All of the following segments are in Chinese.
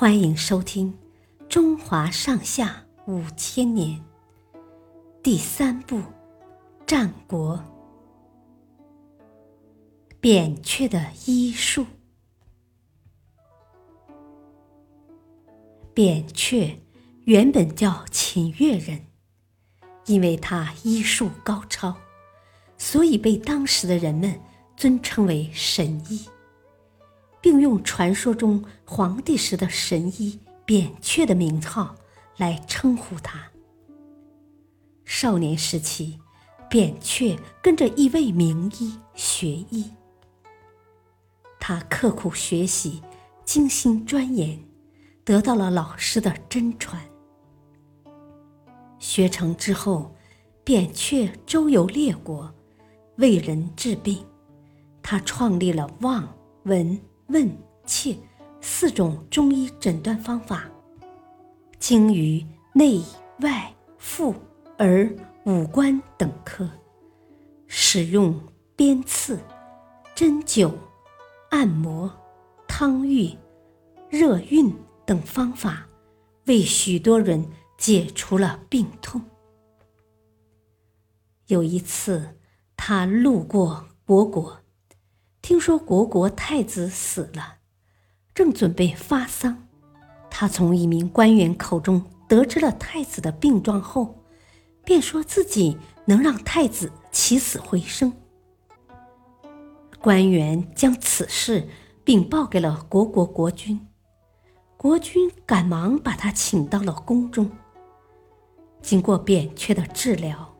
欢迎收听《中华上下五千年》第三部《战国》。扁鹊的医术。扁鹊原本叫秦越人，因为他医术高超，所以被当时的人们尊称为神医。并用传说中皇帝时的神医扁鹊的名号来称呼他。少年时期，扁鹊跟着一位名医学医，他刻苦学习，精心钻研，得到了老师的真传。学成之后，扁鹊周游列国，为人治病。他创立了望、闻。问切四种中医诊断方法，精于内外妇儿五官等科，使用鞭刺、针灸、按摩、汤浴、热熨等方法，为许多人解除了病痛。有一次，他路过虢国。听说国国太子死了，正准备发丧，他从一名官员口中得知了太子的病状后，便说自己能让太子起死回生。官员将此事禀报给了国国国君，国君赶忙把他请到了宫中。经过扁鹊的治疗，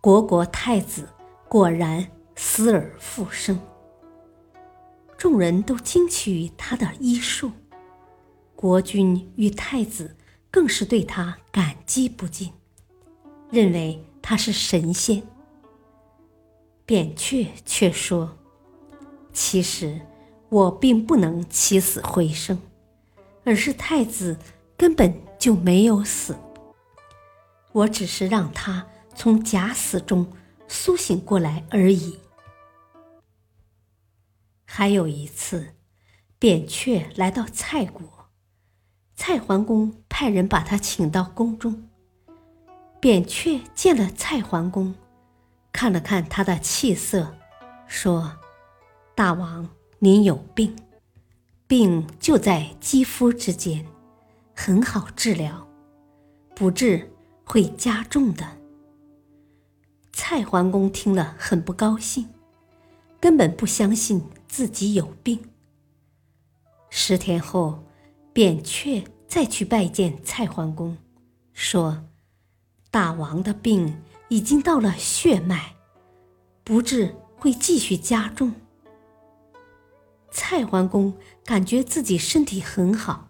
国国太子果然死而复生。众人都惊奇于他的医术，国君与太子更是对他感激不尽，认为他是神仙。扁鹊却说：“其实我并不能起死回生，而是太子根本就没有死，我只是让他从假死中苏醒过来而已。”还有一次，扁鹊来到蔡国，蔡桓公派人把他请到宫中。扁鹊见了蔡桓公，看了看他的气色，说：“大王，您有病，病就在肌肤之间，很好治疗，不治会加重的。”蔡桓公听了很不高兴。根本不相信自己有病。十天后，扁鹊再去拜见蔡桓公，说：“大王的病已经到了血脉，不治会继续加重。”蔡桓公感觉自己身体很好，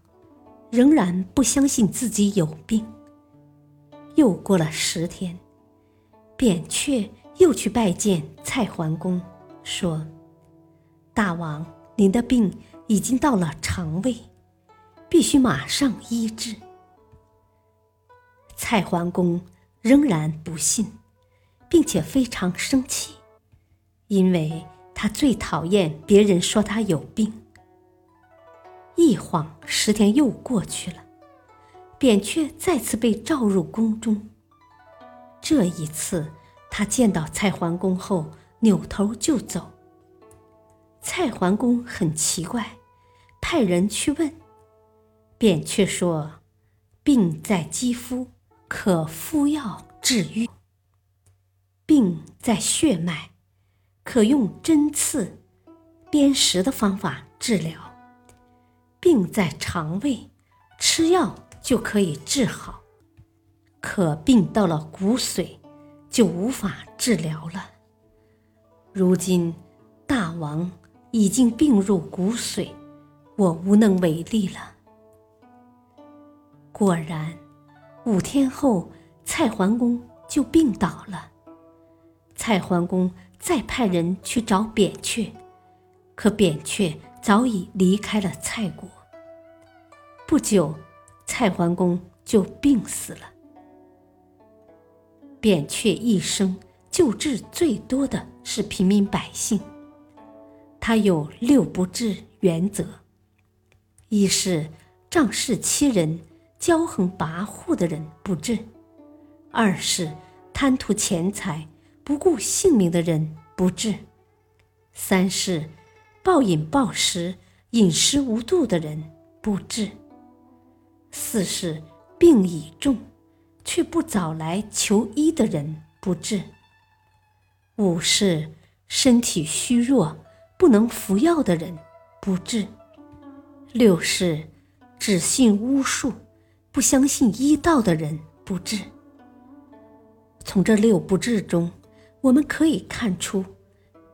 仍然不相信自己有病。又过了十天，扁鹊又去拜见蔡桓公。说：“大王，您的病已经到了肠胃，必须马上医治。”蔡桓公仍然不信，并且非常生气，因为他最讨厌别人说他有病。一晃十天又过去了，扁鹊再次被召入宫中。这一次，他见到蔡桓公后。扭头就走。蔡桓公很奇怪，派人去问，扁鹊说：“病在肌肤，可敷药治愈；病在血脉，可用针刺、砭石的方法治疗；病在肠胃，吃药就可以治好；可病到了骨髓，就无法治疗了。”如今，大王已经病入骨髓，我无能为力了。果然，五天后，蔡桓公就病倒了。蔡桓公再派人去找扁鹊，可扁鹊早已离开了蔡国。不久，蔡桓公就病死了。扁鹊一生。救治最多的是平民百姓。他有六不治原则：一是仗势欺人、骄横跋扈的人不治；二是贪图钱财、不顾性命的人不治；三是暴饮暴食、饮食无度的人不治；四是病已重却不早来求医的人不治；五是身体虚弱不能服药的人不治；六是。只信巫术，不相信医道的人不治。从这六不治中，我们可以看出，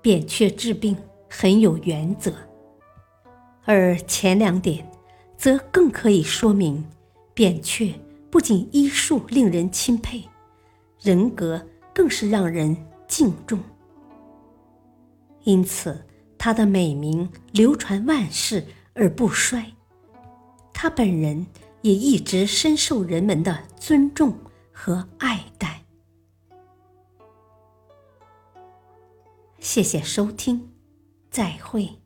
扁鹊治病很有原则；而前两点，则更可以说明，扁鹊不仅医术令人钦佩，人格更是让人敬重。因此，他的美名流传万世而不衰。他本人也一直深受人们的尊重和爱戴。谢谢收听，再会。